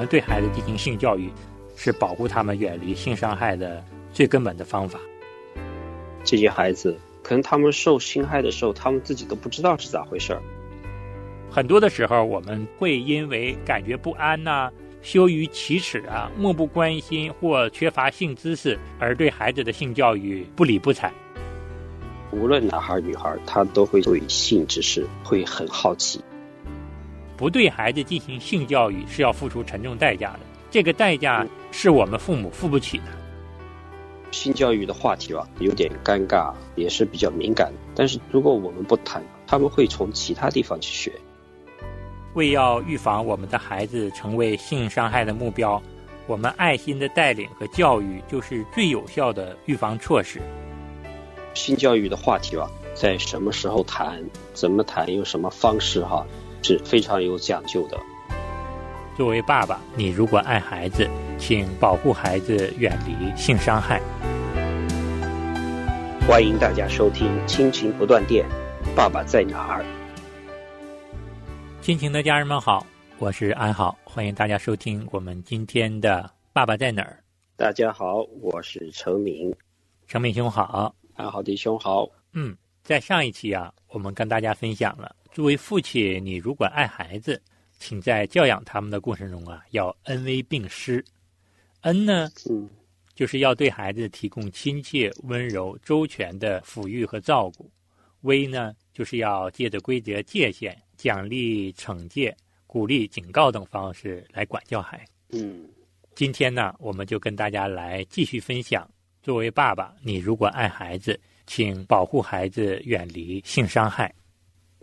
们对孩子进行性教育，是保护他们远离性伤害的最根本的方法。这些孩子可能他们受侵害的时候，他们自己都不知道是咋回事儿。很多的时候，我们会因为感觉不安呐、羞于启齿啊、漠不关心或缺乏性知识，而对孩子的性教育不理不睬。无论男孩儿女孩儿，他都会对性知识会很好奇。不对孩子进行性教育是要付出沉重代价的，这个代价是我们父母付不起的。性教育的话题吧，有点尴尬，也是比较敏感。但是如果我们不谈，他们会从其他地方去学。为要预防我们的孩子成为性伤害的目标，我们爱心的带领和教育就是最有效的预防措施。性教育的话题吧，在什么时候谈，怎么谈，用什么方式哈，是非常有讲究的。作为爸爸，你如果爱孩子，请保护孩子远离性伤害。欢迎大家收听《亲情不断电》，爸爸在哪儿？亲情的家人们好，我是安好，欢迎大家收听我们今天的《爸爸在哪儿》。大家好，我是程敏，程敏兄好，安好弟兄好。嗯，在上一期啊，我们跟大家分享了，作为父亲，你如果爱孩子，请在教养他们的过程中啊，要恩威并施。恩呢，嗯，就是要对孩子提供亲切、温柔、周全的抚育和照顾；威呢，就是要借着规则、界限、奖励、惩戒、鼓励、警告等方式来管教孩子。嗯，今天呢，我们就跟大家来继续分享。作为爸爸，你如果爱孩子，请保护孩子远离性伤害。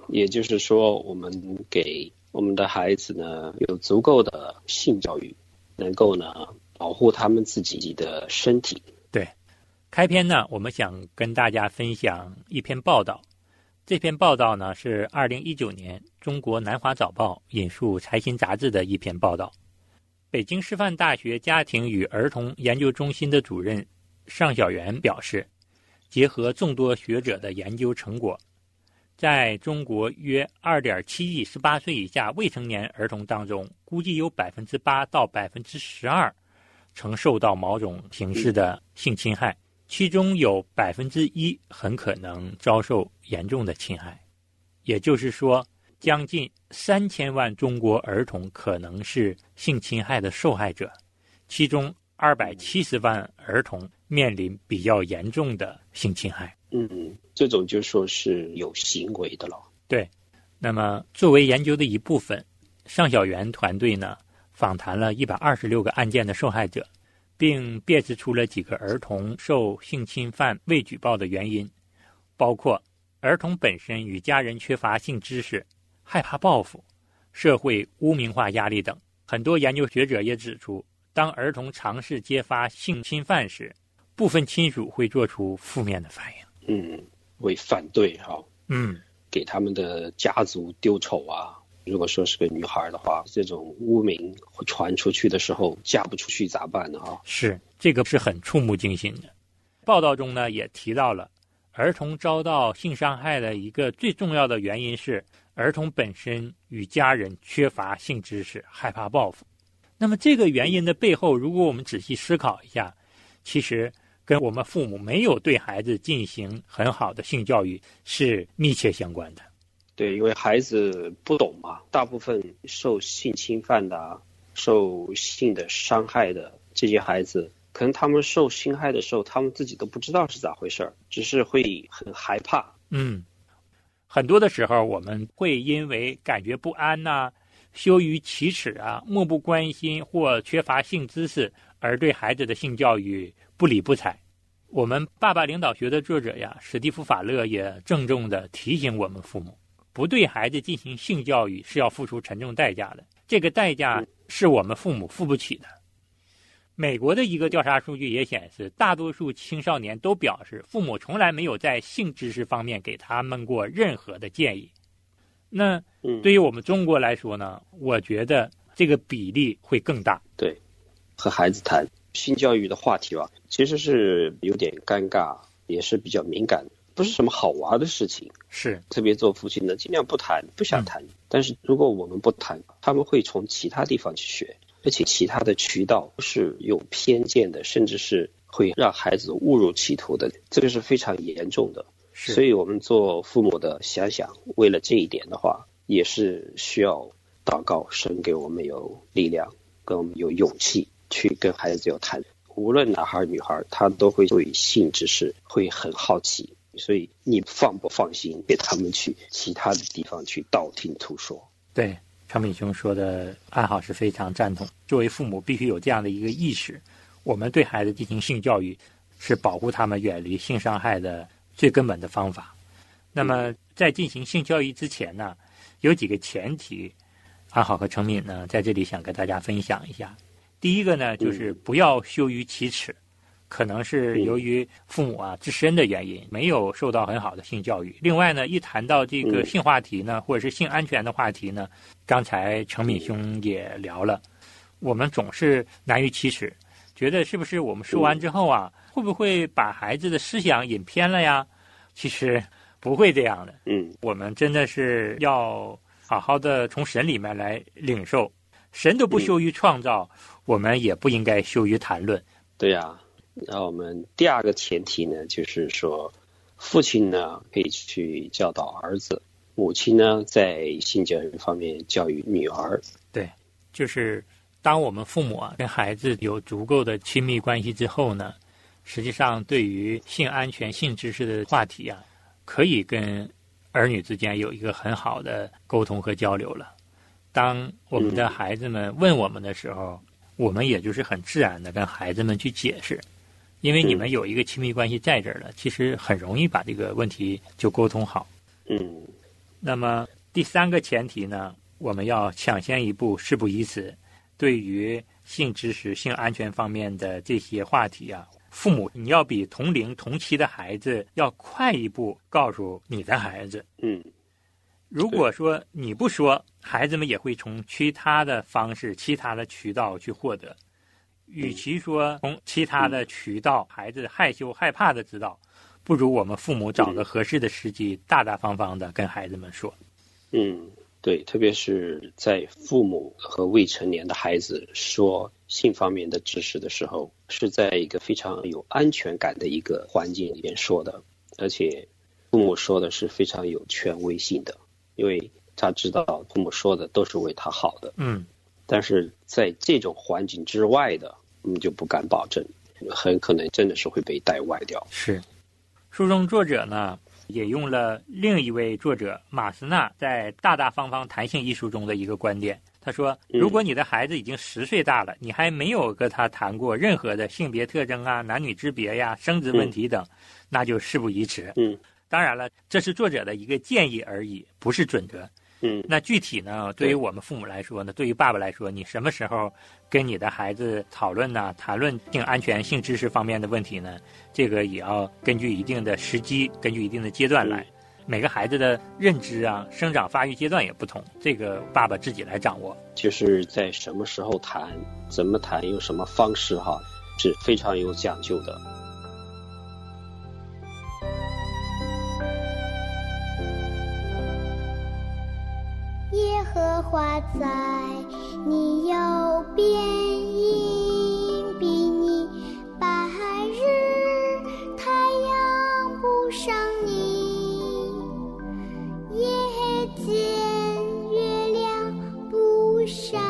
也就是说，我们给我们的孩子呢有足够的性教育，能够呢保护他们自己的身体。对开篇呢，我们想跟大家分享一篇报道。这篇报道呢是二零一九年中国南华早报引述财新杂志的一篇报道。北京师范大学家庭与儿童研究中心的主任尚小元表示，结合众多学者的研究成果，在中国约二点七亿十八岁以下未成年儿童当中，估计有百分之八到百分之十二曾受到某种形式的性侵害。其中有百分之一很可能遭受严重的侵害，也就是说，将近三千万中国儿童可能是性侵害的受害者，其中二百七十万儿童面临比较严重的性侵害。嗯，这种就说是有行为的了。对，那么作为研究的一部分，尚小元团队呢访谈了一百二十六个案件的受害者。并辨识出了几个儿童受性侵犯未举报的原因，包括儿童本身与家人缺乏性知识、害怕报复、社会污名化压力等。很多研究学者也指出，当儿童尝试揭发性侵犯时，部分亲属会做出负面的反应。嗯，为反对哈、嗯，给他们的家族丢丑啊。如果说是个女孩的话，这种污名传出去的时候，嫁不出去咋办呢？啊，是这个是很触目惊心的。报道中呢也提到了，儿童遭到性伤害的一个最重要的原因是儿童本身与家人缺乏性知识，害怕报复。那么这个原因的背后，如果我们仔细思考一下，其实跟我们父母没有对孩子进行很好的性教育是密切相关的。对，因为孩子不懂嘛，大部分受性侵犯的、啊、受性的伤害的这些孩子，可能他们受侵害的时候，他们自己都不知道是咋回事儿，只是会很害怕。嗯，很多的时候我们会因为感觉不安呐、羞于启齿啊、漠不关心或缺乏性知识，而对孩子的性教育不理不睬。我们爸爸领导学的作者呀，史蒂夫·法勒也郑重地提醒我们父母。不对孩子进行性教育是要付出沉重代价的，这个代价是我们父母付不起的。美国的一个调查数据也显示，大多数青少年都表示，父母从来没有在性知识方面给他们过任何的建议。那对于我们中国来说呢，我觉得这个比例会更大。对，和孩子谈性教育的话题吧，其实是有点尴尬，也是比较敏感。不是什么好玩的事情，是特别做父亲的尽量不谈，不想谈。嗯、但是如果我们不谈，他们会从其他地方去学。而且其他的渠道是有偏见的，甚至是会让孩子误入歧途的，这个是非常严重的。所以我们做父母的想想，为了这一点的话，也是需要祷告，神给我们有力量，给我们有勇气去跟孩子有谈。无论男孩女孩，他都会对性知识会很好奇，所以你放不放心给他们去其他的地方去道听途说？对，昌敏兄说的暗号是非常赞同。作为父母，必须有这样的一个意识：我们对孩子进行性教育，是保护他们远离性伤害的最根本的方法。那么，在进行性教育之前呢，有几个前提，安好和程敏呢在这里想跟大家分享一下。第一个呢，就是不要羞于启齿，可能是由于父母啊自身的原因，没有受到很好的性教育。另外呢，一谈到这个性话题呢，或者是性安全的话题呢，刚才程敏兄也聊了，我们总是难于启齿，觉得是不是我们说完之后啊，会不会把孩子的思想引偏了呀？其实不会这样的。嗯，我们真的是要好好的从神里面来领受，神都不羞于创造。我们也不应该羞于谈论。对呀，那我们第二个前提呢，就是说，父亲呢可以去教导儿子，母亲呢在性教育方面教育女儿。对，就是当我们父母啊跟孩子有足够的亲密关系之后呢，实际上对于性安全、性知识的话题啊，可以跟儿女之间有一个很好的沟通和交流了。当我们的孩子们问我们的时候，我们也就是很自然的跟孩子们去解释，因为你们有一个亲密关系在这儿了，其实很容易把这个问题就沟通好。嗯，那么第三个前提呢，我们要抢先一步，事不宜迟。对于性知识、性安全方面的这些话题啊，父母你要比同龄同期的孩子要快一步告诉你的孩子。嗯。如果说你不说，孩子们也会从其他的方式、其他的渠道去获得。与其说从其他的渠道，孩子害羞害怕的知道，不如我们父母找个合适的时机，大大方方的跟孩子们说。嗯，对，特别是在父母和未成年的孩子说性方面的知识的时候，是在一个非常有安全感的一个环境里面说的，而且父母说的是非常有权威性的。因为他知道父母说的都是为他好的，嗯，但是在这种环境之外的，我们就不敢保证，很可能真的是会被带歪掉。是，书中作者呢也用了另一位作者马斯纳在《大大方方谈性》一书中的一个观点，他说：如果你的孩子已经十岁大了，你还没有跟他谈过任何的性别特征啊、男女之别呀、生殖问题等，那就事不宜迟。嗯。当然了，这是作者的一个建议而已，不是准则。嗯，那具体呢？对于我们父母来说呢，对于爸爸来说，你什么时候跟你的孩子讨论呢？谈论性安全、性知识方面的问题呢？这个也要根据一定的时机，根据一定的阶段来。每个孩子的认知啊、生长发育阶段也不同，这个爸爸自己来掌握。就是在什么时候谈，怎么谈，用什么方式，哈，是非常有讲究的。荷花在你右边，比你白日，太阳不上你，夜间月亮不上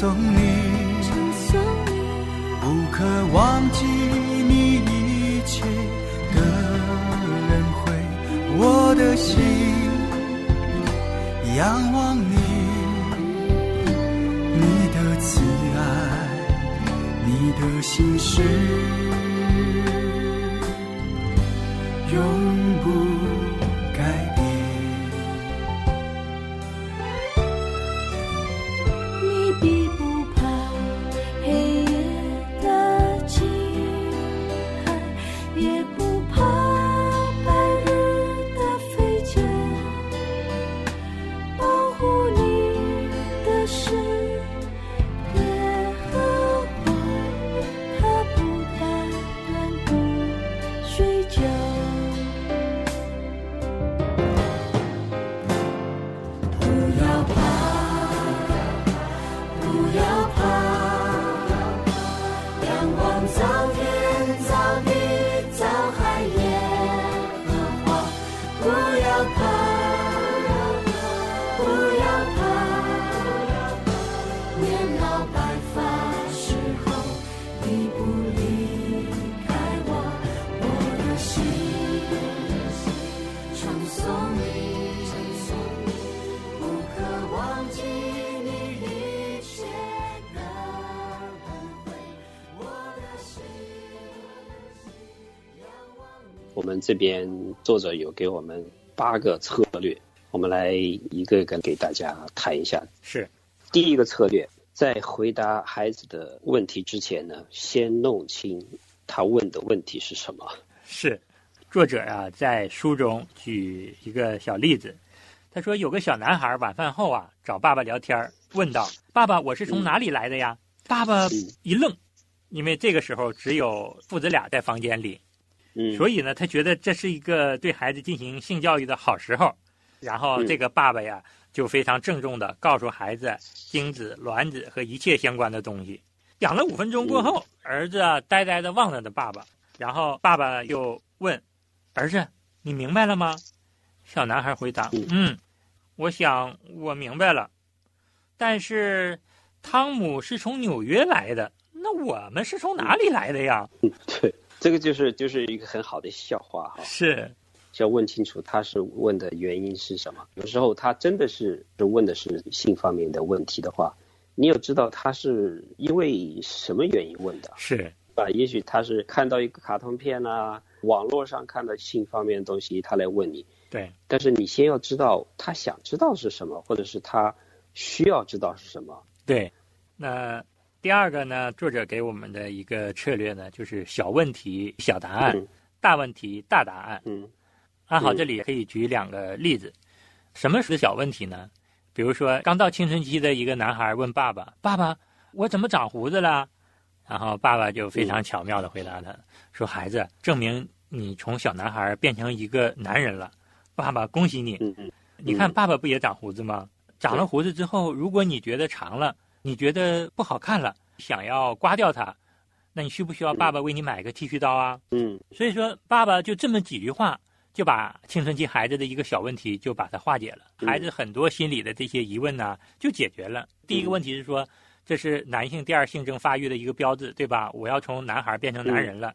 送你，不可忘记你一切的轮回，我的心仰望你，你的慈爱，你的心事。这边作者有给我们八个策略，我们来一个一个给大家谈一下。是第一个策略，在回答孩子的问题之前呢，先弄清他问的问题是什么。是，作者啊在书中举一个小例子，他说有个小男孩晚饭后啊找爸爸聊天，问道：“爸爸，我是从哪里来的呀？”爸爸嗯一愣，因为这个时候只有父子俩在房间里，嗯，所以呢，他觉得这是一个对孩子进行性教育的好时候。然后这个爸爸呀，就非常郑重地告诉孩子精子、卵子和一切相关的东西。讲了五分钟过后，儿子啊呆呆地望着的爸爸，然后爸爸又问：“儿子，你明白了吗？”小男孩回答：“嗯嗯，我想我明白了。但是汤姆是从纽约来的，那我们是从哪里来的呀？”对，这个就是就是一个很好的笑话哈。是就要问清楚他是问的原因是什么。有时候他真的是是问的是性方面的问题的话，你要知道他是因为什么原因问的，是，啊？也许他是看到一个卡通片啊，网络上看到性方面的东西，他来问你。对，但是你先要知道他想知道是什么，或者是他需要知道是什么。对，那第二个呢，作者给我们的一个策略呢，就是小问题小答案，嗯大问题大答案。嗯安好，嗯这里可以举两个例子。什么是小问题呢？比如说，刚到青春期的一个男孩问爸爸：“爸爸，我怎么长胡子了？”然后爸爸就非常巧妙的回答他说：“孩子，证明你从小男孩变成一个男人了。爸爸恭喜你。你看，爸爸不也长胡子吗？长了胡子之后，如果你觉得长了，你觉得不好看了，想要刮掉它，那你需不需要爸爸为你买个剃须刀啊？嗯所以说，爸爸就这么几句话，就把青春期孩子的一个小问题就把它化解了，嗯孩子很多心理的这些疑问呢就解决了。第一个问题是说，这是男性第二性征发育的一个标志，对吧？我要从男孩变成男人了。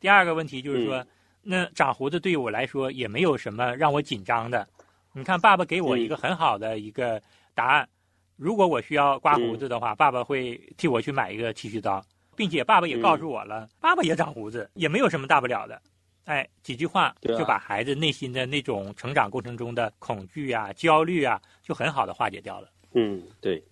第二个问题就是说，那长胡子对于我来说也没有什么让我紧张的。你看，爸爸给我一个很好的一个答案。如果我需要刮胡子的话，爸爸会替我去买一个剃须刀，并且爸爸也告诉我了，爸爸也长胡子，也没有什么大不了的。哎，几句话就把孩子内心的那种成长过程中的恐惧啊、焦虑啊，就很好的化解掉了。嗯，对，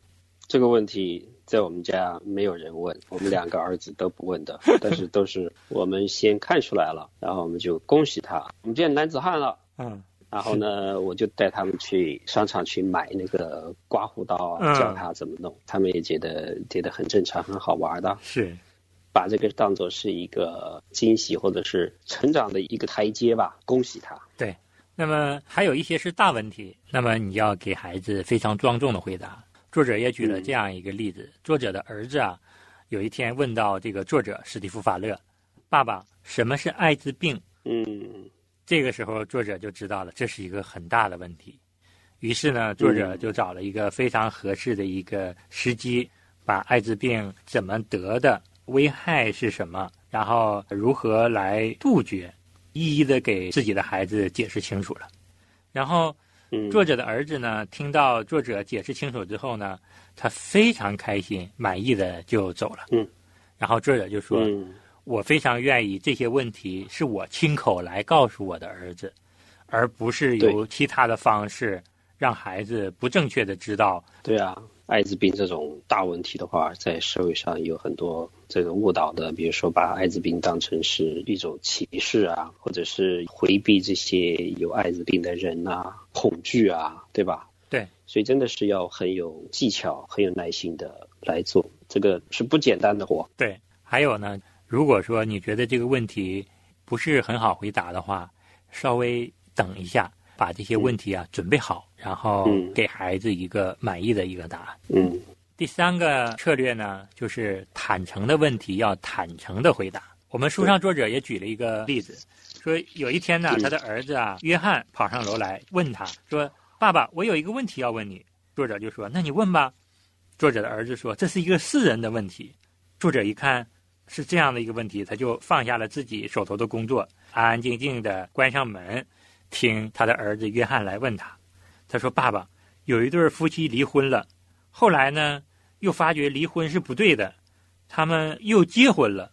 这个问题在我们家没有人问，我们两个儿子都不问的，但是都是我们先看出来了，然后我们就恭喜他，我们变男子汉了。嗯，然后呢，我就带他们去商场去买那个刮胡刀教他怎么弄，他们也觉得觉得很正常，很好玩的，是，把这个当做是一个惊喜或者是成长的一个台阶吧，恭喜他。对。那么还有一些是大问题，那么你要给孩子非常庄重的回答。作者也举了这样一个例子：作者的儿子啊，有一天问到这个作者史蒂夫·法勒：“爸爸，什么是艾滋病？”嗯这个时候，作者就知道了这是一个很大的问题。于是呢，作者就找了一个非常合适的一个时机，把艾滋病怎么得的、危害是什么，然后如何来杜绝，一一的给自己的孩子解释清楚了。然后，嗯，作者的儿子呢，听到作者解释清楚之后呢，他非常开心、满意的就走了。嗯，然后作者就说：“嗯我非常愿意这些问题是我亲口来告诉我的儿子，而不是由其他的方式让孩子不正确的知道。对啊，艾滋病这种大问题的话，在社会上有很多这个误导的，比如说把艾滋病当成是一种歧视啊，或者是回避这些有艾滋病的人啊，恐惧啊，对吧？对，所以真的是要很有技巧、很有耐心的来做，这个是不简单的活。对，还有呢，如果说你觉得这个问题不是很好回答的话，稍微等一下，把这些问题啊、准备好，然后嗯给孩子一个满意的一个答案。嗯第三个策略呢，就是坦诚的问题要坦诚的回答。我们书上作者也举了一个例子，说有一天呢，嗯他的儿子啊约翰跑上楼来问他说：“爸爸，我有一个问题要问你。”作者就说：“那你问吧。”作者的儿子说：“这是一个私人的问题。”作者一看是这样的一个问题，他就放下了自己手头的工作，安安静静的关上门，听他的儿子约翰来问他。他说：“爸爸，有一对夫妻离婚了，后来呢，又发觉离婚是不对的，他们又结婚了。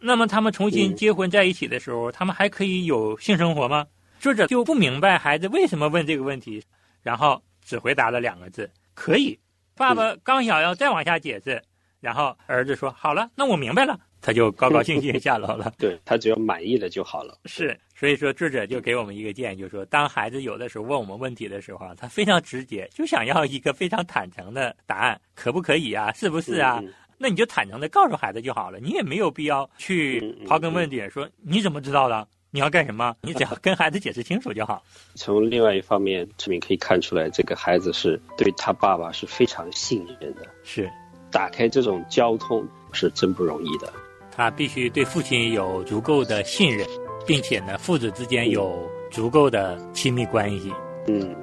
那么他们重新嗯结婚在一起的时候，他们还可以有性生活吗？”作者就不明白孩子为什么问这个问题，然后只回答了两个字：“可以。”爸爸刚想要再往下解释，然后儿子说：“好了，那我明白了。”他就高高兴兴下楼了。对他只要满意了就好了。是，所以说智者就给我们一个建议，就是说，当孩子有的时候问我们问题的时候啊，他非常直接，就想要一个非常坦诚的答案，可不可以啊？是不是啊？嗯那你就坦诚的告诉孩子就好了，你也没有必要去刨根问底，说你怎么知道的？你要干什么？你只要跟孩子解释清楚就好。从另外一方面，这边可以看出来，这个孩子是对他爸爸是非常信任的。是打开这种交通是真不容易的。他必须对父亲有足够的信任，并且呢，父子之间有足够的亲密关系。嗯，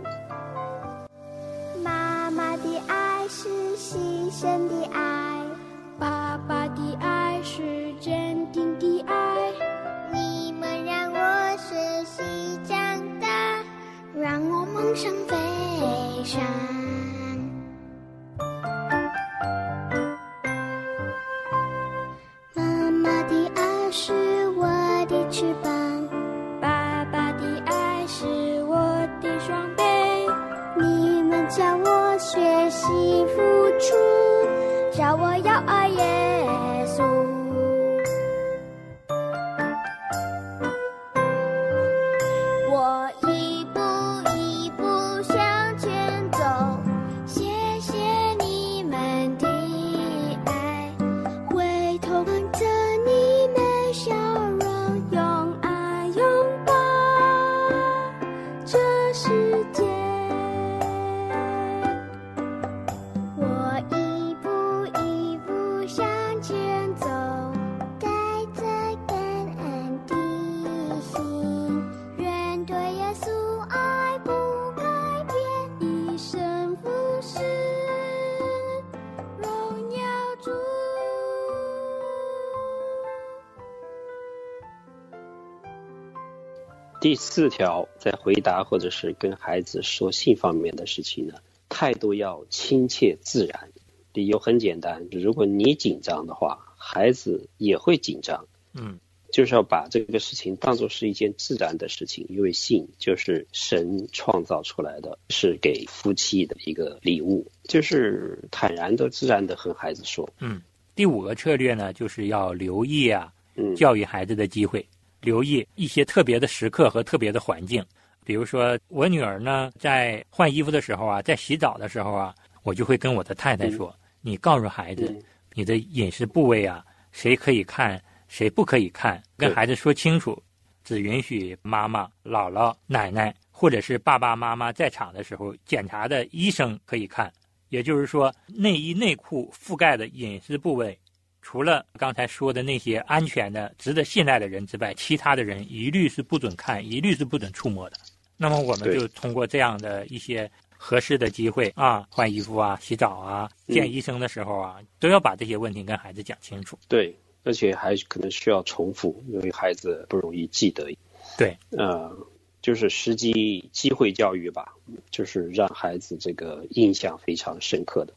第四条，在回答或者是跟孩子说性方面的事情呢，态度要亲切自然。理由很简单，如果你紧张的话，孩子也会紧张。嗯，就是要把这个事情当做是一件自然的事情，因为性就是神创造出来的，是给夫妻的一个礼物，就是坦然的、自然的和孩子说。嗯第五个策略呢，就是要留意啊，嗯，教育孩子的机会，留意一些特别的时刻和特别的环境。比如说，我女儿呢，在换衣服的时候啊，在洗澡的时候啊，我就会跟我的太太说：“你告诉孩子嗯，你的隐私部位啊，谁可以看，谁不可以看，跟孩子说清楚，只允许妈妈、姥姥、奶奶或者是爸爸妈妈在场的时候，检查的医生可以看。也就是说，内衣内裤覆盖的隐私部位，除了刚才说的那些安全的、值得信赖的人之外，其他的人一律是不准看，一律是不准触摸的。那么我们就通过这样的一些合适的机会啊，换衣服啊、洗澡啊、嗯见医生的时候啊，都要把这些问题跟孩子讲清楚。对，而且还可能需要重复，因为孩子不容易记得。对，呃，就是时机机会教育吧，就是让孩子这个印象非常深刻的。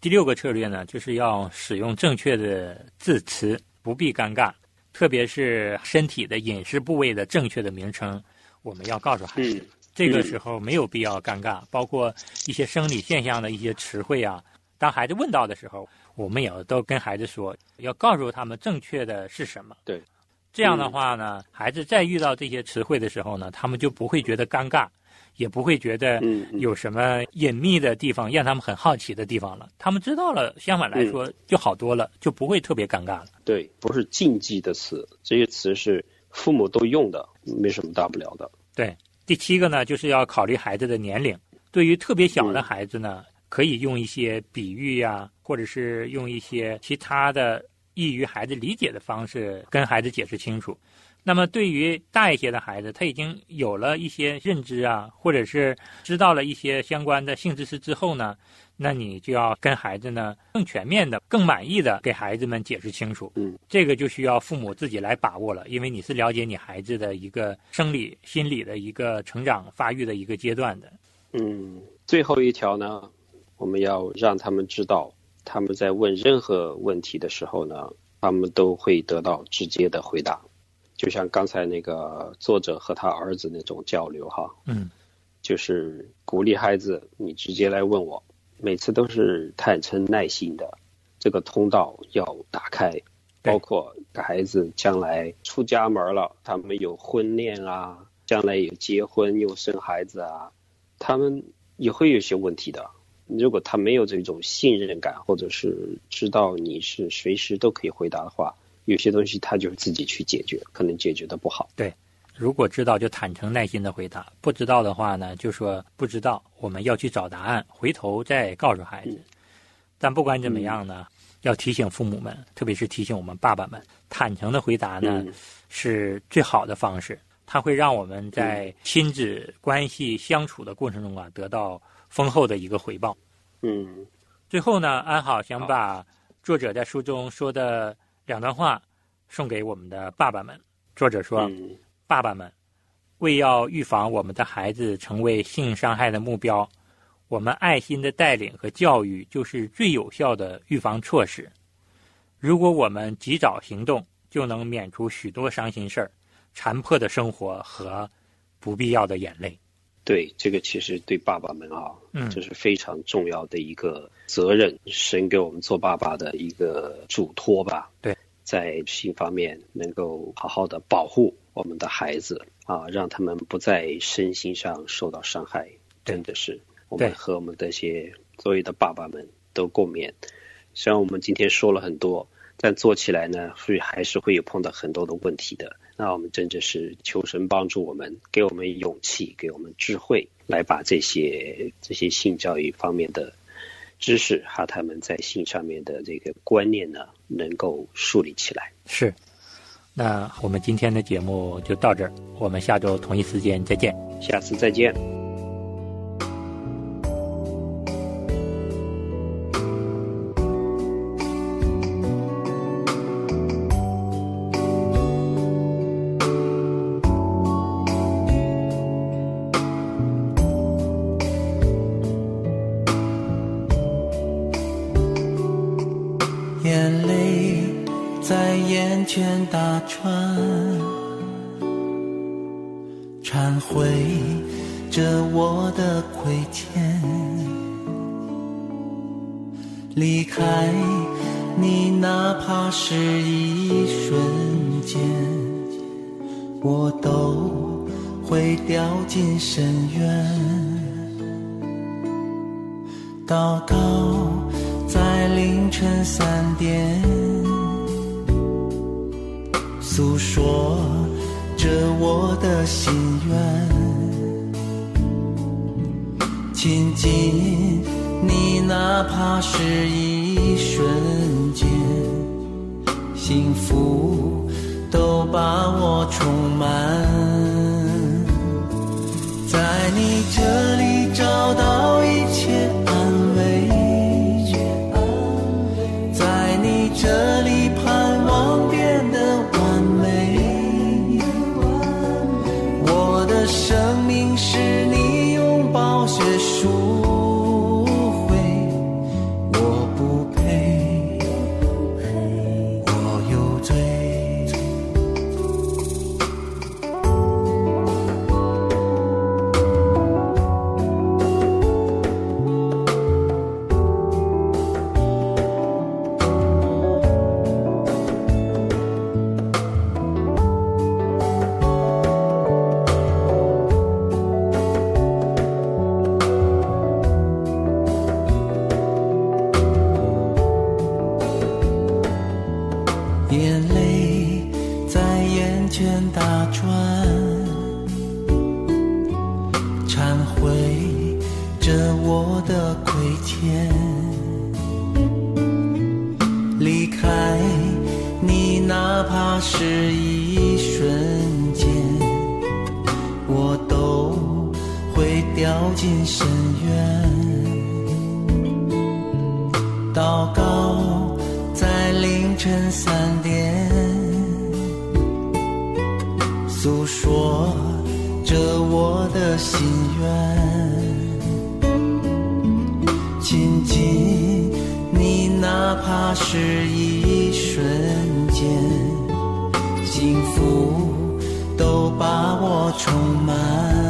第六个策略呢，就是要使用正确的字词，不必尴尬，特别是身体的饮食部位的正确的名称，我们要告诉孩子。嗯这个时候没有必要尴尬，包括一些生理现象的一些词汇啊，当孩子问到的时候，我们也要都跟孩子说，要告诉他们正确的是什么。对，这样的话呢，孩子再遇到这些词汇的时候呢，他们就不会觉得尴尬，也不会觉得有什么隐秘的地方让他们很好奇的地方了。他们知道了，相反来说就好多了，就不会特别尴尬了。对，不是禁忌的词，这些词是父母都用的，没什么大不了的。对，第七个呢，就是要考虑孩子的年龄。对于特别小的孩子呢，可以用一些比喻呀、或者是用一些其他的易于孩子理解的方式跟孩子解释清楚。那么对于大一些的孩子，他已经有了一些认知啊，或者是知道了一些相关的性知识之后呢，那你就要跟孩子呢更全面的、更满意的给孩子们解释清楚。嗯，这个就需要父母自己来把握了，因为你是了解你孩子的一个生理、心理的一个成长发育的一个阶段的。嗯，最后一条呢，我们要让他们知道，他们在问任何问题的时候呢，他们都会得到直接的回答。就像刚才那个作者和他儿子那种交流哈，嗯，就是鼓励孩子，你直接来问我，每次都是坦诚耐心的，这个通道要打开。包括孩子将来出家门了，他们有婚恋啊，将来有结婚又生孩子啊，他们也会有些问题的。如果他没有这种信任感，或者是知道你是随时都可以回答的话，有些东西他就自己去解决，可能解决的不好。对如果知道就坦诚耐心的回答，不知道的话呢，就说不知道，我们要去找答案，回头再告诉孩子。嗯但不管怎么样呢，要提醒父母们，特别是提醒我们爸爸们，坦诚的回答呢、嗯是最好的方式，它会让我们在亲子关系相处的过程中啊，得到丰厚的一个回报。嗯最后呢，安好想把作者在书中说的两段话送给我们的爸爸们。作者说：“嗯爸爸们，为要预防我们的孩子成为性伤害的目标，我们爱心的带领和教育就是最有效的预防措施。如果我们及早行动，就能免除许多伤心事儿、残破的生活和不必要的眼泪。对，这个其实对爸爸们啊，嗯这是非常重要的一个责任，神给我们做爸爸的一个嘱托吧。对，在性方面能够好好的保护我们的孩子啊，让他们不在身心上受到伤害，真的是我们和我们这些所有的爸爸们都共勉。虽然我们今天说了很多，但做起来呢，会还是会有碰到很多的问题的。那我们真的是求神帮助我们，给我们勇气，给我们智慧，来把这些这些性教育方面的知识和他们在性上面的这个观念呢，能够树立起来。是，那我们今天的节目就到这儿，我们下周同一时间再见。下次再见。前打转，忏悔着我的亏欠。离开你，哪怕是一瞬间，我都会掉进深渊。祷告在凌晨三点，诉说着我的心愿。亲近你，哪怕是一瞬间，幸福都把我充满。在你这里找到愿。亲近你，哪怕是一瞬间，幸福都把我充满。